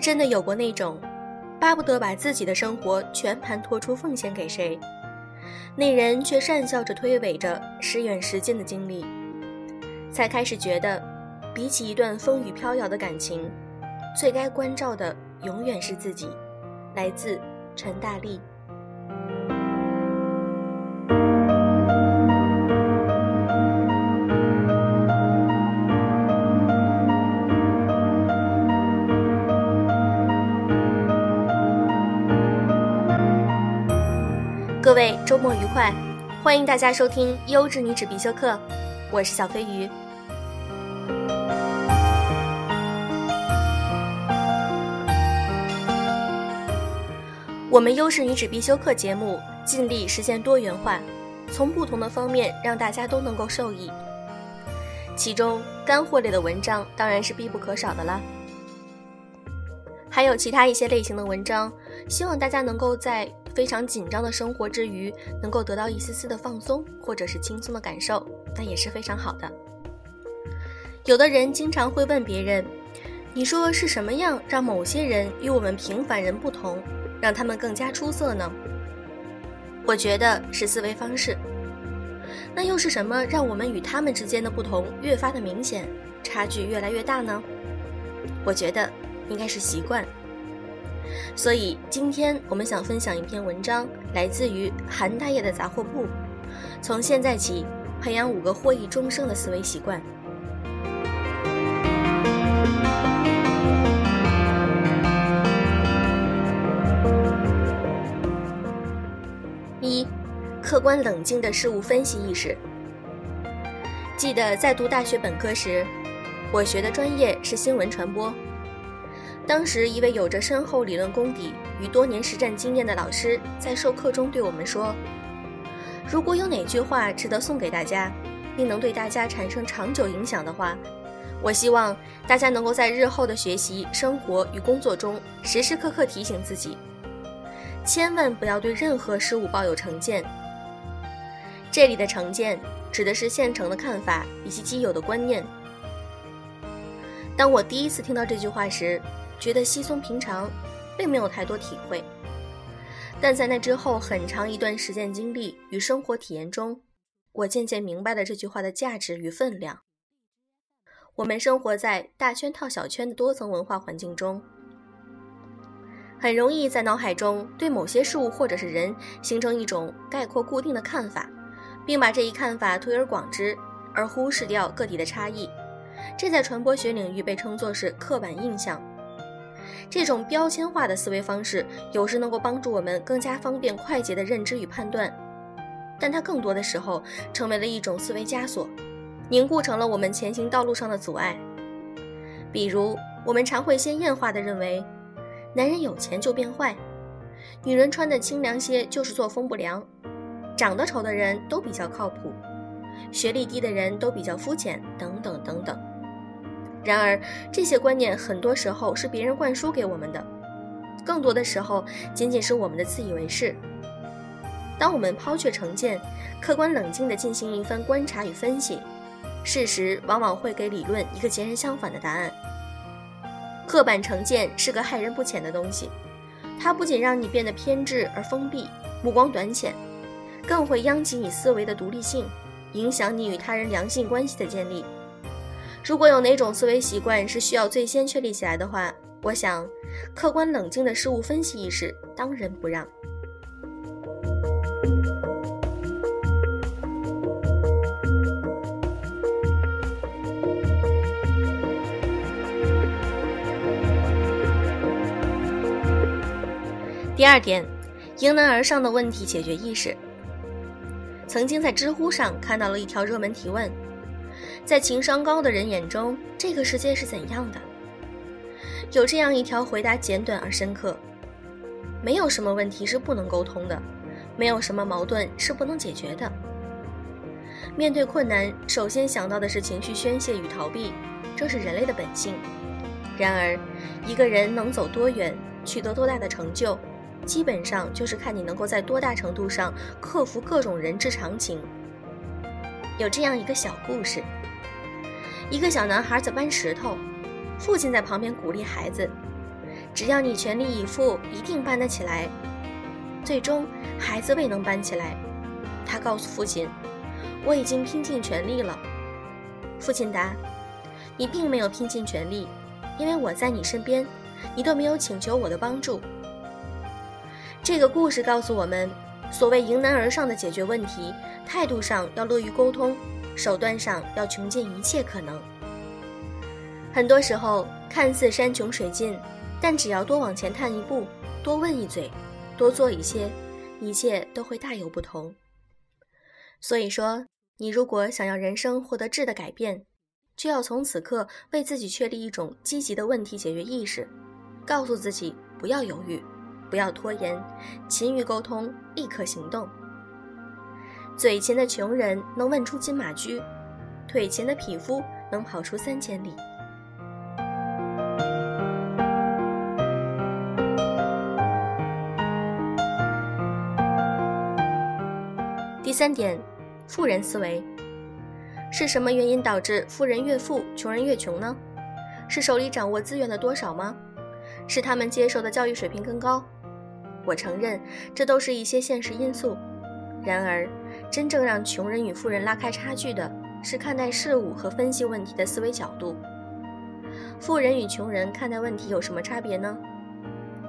真的有过那种，巴不得把自己的生活全盘托出奉献给谁，那人却讪笑着推诿着时远时近的经历，才开始觉得，比起一段风雨飘摇的感情，最该关照的永远是自己。来自陈大力。各位周末愉快，欢迎大家收听优质女子必修课，我是小飞鱼。我们优质女子必修课节目尽力实现多元化，从不同的方面让大家都能够受益。其中干货类的文章当然是必不可少的了，还有其他一些类型的文章，希望大家能够在非常紧张的生活之余，能够得到一丝丝的放松或者是轻松的感受，那也是非常好的。有的人经常会问别人：“你说是什么样让某些人与我们平凡人不同？”让他们更加出色呢？我觉得是思维方式。那又是什么让我们与他们之间的不同越发的明显，差距越来越大呢？我觉得应该是习惯。所以今天我们想分享一篇文章，来自于韩大爷的杂货铺。从现在起，培养五个获益终生的思维习惯。一客观冷静的事物分析意识。记得在读大学本科时，我学的专业是新闻传播。当时一位有着深厚理论功底与多年实战经验的老师在授课中对我们说：“如果有哪句话值得送给大家，并能对大家产生长久影响的话，我希望大家能够在日后的学习、生活与工作中时时刻刻提醒自己，千万不要对任何事物抱有成见。”这里的成见指的是现成的看法以及既有的观念。当我第一次听到这句话时，觉得稀松平常，并没有太多体会。但在那之后很长一段实践经历与生活体验中，我渐渐明白了这句话的价值与分量。我们生活在大圈套小圈的多层文化环境中，很容易在脑海中对某些事物或者是人形成一种概括固定的看法。并把这一看法推而广之，而忽视掉个体的差异，这在传播学领域被称作是刻板印象。这种标签化的思维方式有时能够帮助我们更加方便快捷的认知与判断，但它更多的时候成为了一种思维枷锁，凝固成了我们前行道路上的阻碍。比如，我们常会先验化的认为，男人有钱就变坏，女人穿的清凉些就是作风不良。长得丑的人都比较靠谱，学历低的人都比较肤浅，等等等等。然而，这些观念很多时候是别人灌输给我们的，更多的时候仅仅是我们的自以为是。当我们抛却成见，客观冷静地进行一番观察与分析，事实往往会给理论一个截然相反的答案。刻板成见是个害人不浅的东西，它不仅让你变得偏执而封闭，目光短浅。更会殃及你思维的独立性，影响你与他人良性关系的建立。如果有哪种思维习惯是需要最先确立起来的话，我想，客观冷静的事物分析意识当仁不让。第二点，迎难而上的问题解决意识。曾经在知乎上看到了一条热门提问：在情商高的人眼中，这个世界是怎样的？有这样一条回答，简短而深刻：没有什么问题是不能沟通的，没有什么矛盾是不能解决的。面对困难，首先想到的是情绪宣泄与逃避，这是人类的本性。然而，一个人能走多远，取得多大的成就？基本上就是看你能够在多大程度上克服各种人之常情。有这样一个小故事：一个小男孩在搬石头，父亲在旁边鼓励孩子：“只要你全力以赴，一定搬得起来。最终，孩子未能搬起来，他告诉父亲：“我已经拼尽全力了。”父亲答：“你并没有拼尽全力，因为我在你身边，你都没有请求我的帮助。”这个故事告诉我们，所谓迎难而上的解决问题，态度上要乐于沟通，手段上要穷尽一切可能。很多时候看似山穷水尽，但只要多往前探一步，多问一嘴，多做一些，一切都会大有不同。所以说，你如果想要人生获得质的改变，就要从此刻为自己确立一种积极的问题解决意识，告诉自己不要犹豫。不要拖延，勤于沟通，立刻行动。嘴勤的穷人能问出金马驹，腿勤的匹夫能跑出三千里。第三点，富人思维是什么原因导致富人越富，穷人越穷呢？是手里掌握资源的多少吗？是他们接受的教育水平更高？我承认，这都是一些现实因素。然而，真正让穷人与富人拉开差距的是看待事物和分析问题的思维角度。富人与穷人看待问题有什么差别呢？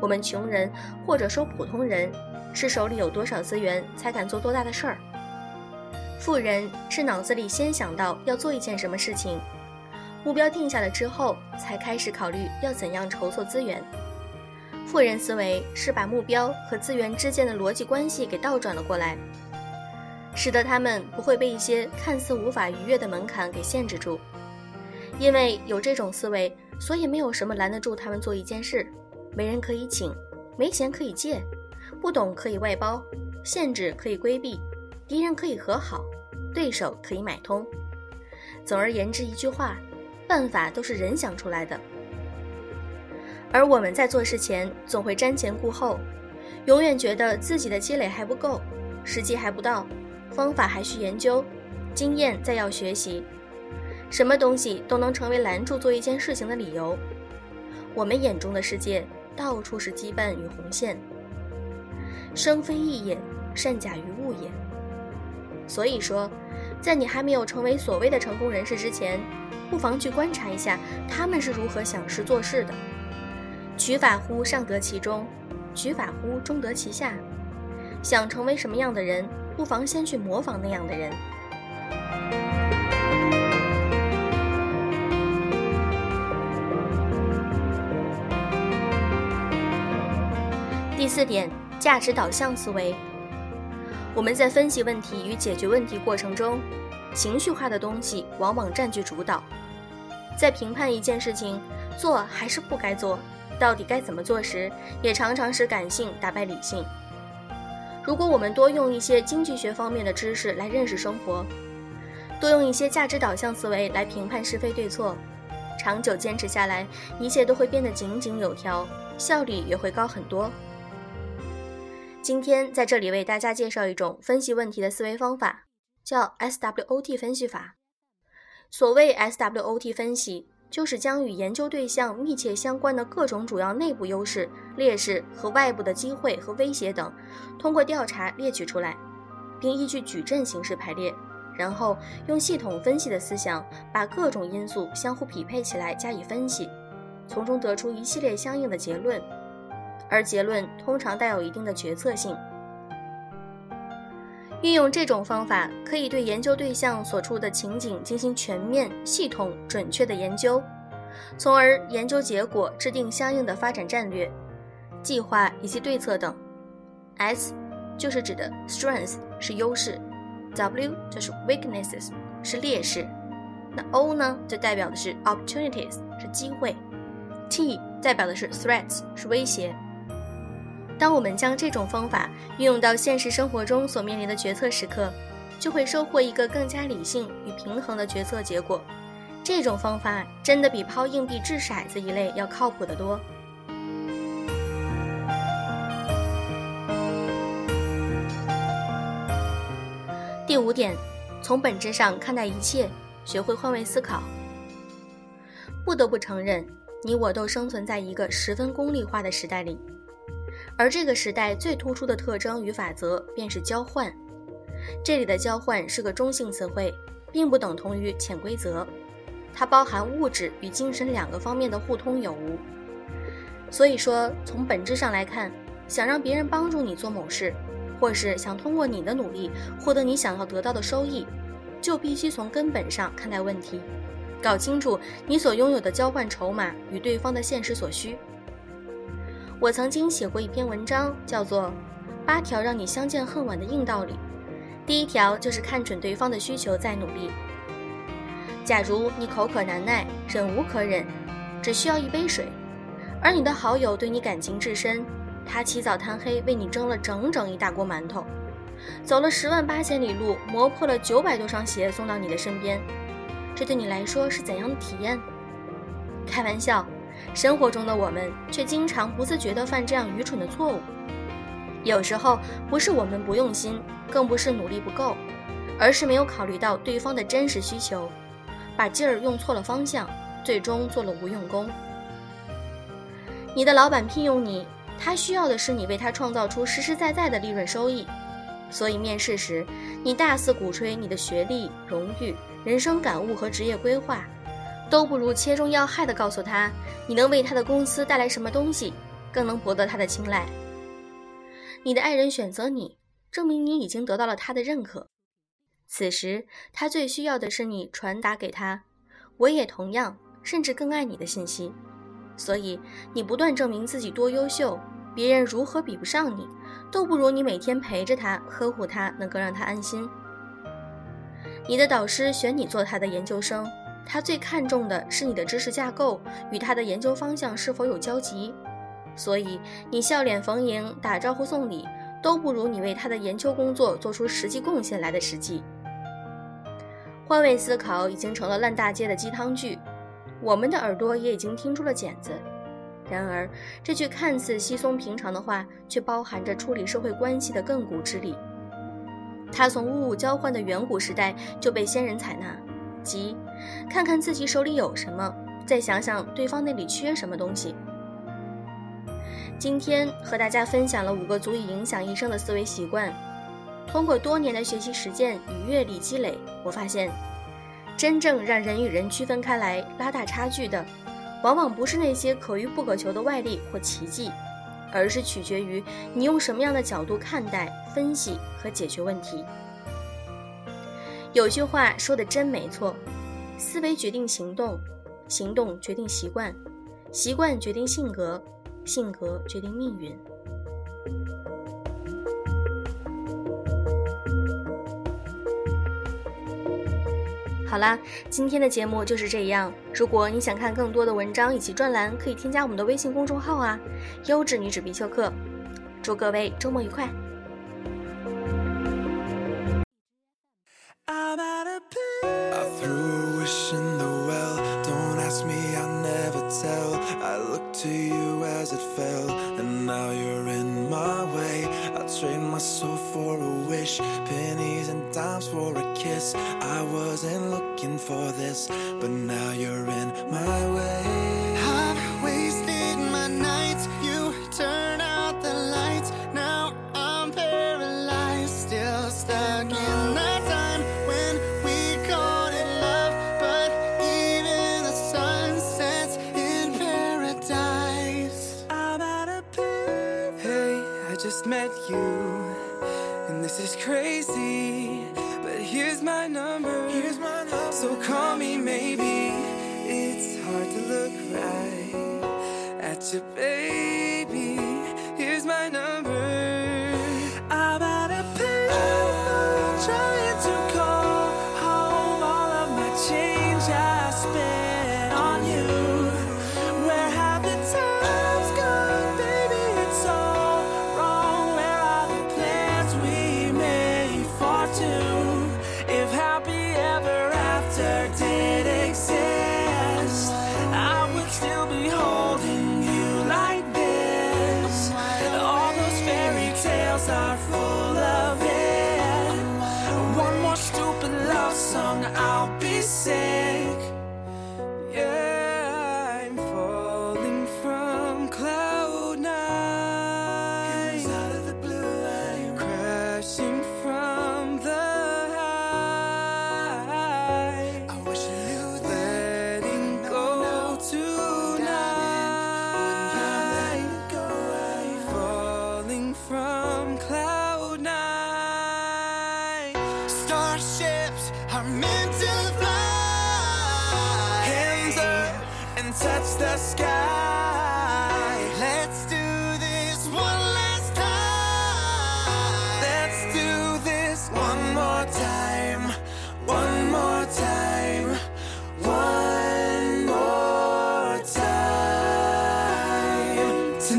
我们穷人或者说普通人，是手里有多少资源才敢做多大的事儿；富人是脑子里先想到要做一件什么事情，目标定下了之后，才开始考虑要怎样筹措资源。富人思维是把目标和资源之间的逻辑关系给倒转了过来，使得他们不会被一些看似无法逾越的门槛给限制住。因为有这种思维，所以没有什么拦得住他们做一件事。没人可以请，没钱可以借，不懂可以外包，限制可以规避，敌人可以和好，对手可以买通。总而言之，一句话，办法都是人想出来的。而我们在做事前总会瞻前顾后，永远觉得自己的积累还不够，时机还不到，方法还需研究，经验再要学习，什么东西都能成为拦住做一件事情的理由。我们眼中的世界到处是羁绊与红线，生非异也，善假于物也。所以说，在你还没有成为所谓的成功人士之前，不妨去观察一下他们是如何想事做事的。取法乎上得其中，取法乎中得其下。想成为什么样的人，不妨先去模仿那样的人。第四点，价值导向思维。我们在分析问题与解决问题过程中，情绪化的东西往往占据主导。在评判一件事情做还是不该做。到底该怎么做时，也常常是感性打败理性。如果我们多用一些经济学方面的知识来认识生活，多用一些价值导向思维来评判是非对错，长久坚持下来，一切都会变得井井有条，效率也会高很多。今天在这里为大家介绍一种分析问题的思维方法，叫 SWOT 分析法。所谓 SWOT 分析。就是将与研究对象密切相关的各种主要内部优势、劣势和外部的机会和威胁等，通过调查列举出来，并依据矩阵形式排列，然后用系统分析的思想把各种因素相互匹配起来加以分析，从中得出一系列相应的结论，而结论通常带有一定的决策性。运用这种方法，可以对研究对象所处的情景进行全面、系统、准确的研究，从而研究结果制定相应的发展战略、计划以及对策等。S 就是指的 strength 是优势，W 就是 weaknesses 是劣势，那 O 呢就代表的是 opportunities 是机会，T 代表的是 threats 是威胁。当我们将这种方法运用到现实生活中所面临的决策时刻，就会收获一个更加理性与平衡的决策结果。这种方法真的比抛硬币掷骰子一类要靠谱得多。第五点，从本质上看待一切，学会换位思考。不得不承认，你我都生存在一个十分功利化的时代里，而这个时代最突出的特征与法则便是交换。这里的交换是个中性词汇，并不等同于潜规则，它包含物质与精神两个方面的互通有无。所以说，从本质上来看，想让别人帮助你做某事，或是想通过你的努力获得你想要得到的收益，就必须从根本上看待问题。搞清楚你所拥有的交换筹码与对方的现实所需。我曾经写过一篇文章，叫做《八条让你相见恨晚的硬道理》。第一条就是看准对方的需求再努力。假如你口渴难耐，忍无可忍，只需要一杯水，而你的好友对你感情至深，他起早贪黑为你蒸了整整一大锅馒头，走了十万八千里路，磨破了九百多双鞋送到你的身边。这对你来说是怎样的体验？开玩笑，生活中的我们却经常不自觉地犯这样愚蠢的错误。有时候不是我们不用心，更不是努力不够，而是没有考虑到对方的真实需求，把劲儿用错了方向，最终做了无用功。你的老板聘用你，他需要的是你为他创造出实实在在的利润收益。所以面试时，你大肆鼓吹你的学历、荣誉、人生感悟和职业规划，都不如切中要害地告诉他你能为他的公司带来什么东西，更能博得他的青睐。你的爱人选择你，证明你已经得到了他的认可。此时他最需要的是你传达给他“我也同样，甚至更爱你”的信息。所以你不断证明自己多优秀，别人如何比不上你。都不如你每天陪着他、呵护他，能够让他安心。你的导师选你做他的研究生，他最看重的是你的知识架构与他的研究方向是否有交集。所以，你笑脸逢迎、打招呼送礼，都不如你为他的研究工作做出实际贡献来的实际。换位思考已经成了烂大街的鸡汤剧，我们的耳朵也已经听出了茧子。然而，这句看似稀松平常的话，却包含着处理社会关系的亘古之理。它从物物交换的远古时代就被先人采纳，即看看自己手里有什么，再想想对方那里缺什么东西。今天和大家分享了五个足以影响一生的思维习惯。通过多年的学习实践与阅历积累，我发现，真正让人与人区分开来、拉大差距的。往往不是那些可遇不可求的外力或奇迹，而是取决于你用什么样的角度看待、分析和解决问题。有句话说的真没错：思维决定行动，行动决定习惯，习惯决定性格，性格决定命运。好啦，今天的节目就是这样。如果你想看更多的文章以及专栏，可以添加我们的微信公众号啊，优质女子必修课。祝各位周末愉快。soul for a wish, pennies and dimes for a kiss. I wasn't looking for this, but now you're in my way. I've and this is crazy. Here's my number. Here's my number. So call me maybe. It's hard to look right at your baby. uncertain.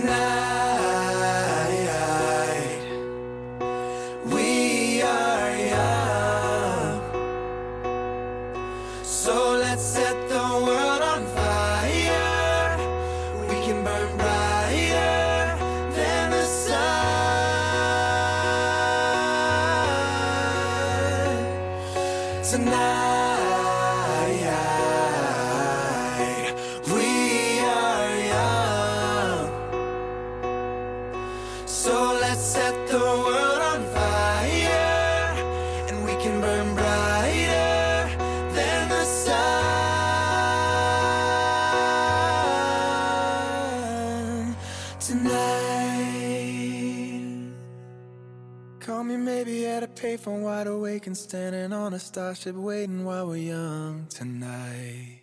Tonight. The world on fire, and we can burn brighter than the sun tonight. Call me maybe at a payphone, wide awake and standing on a starship, waiting while we're young tonight.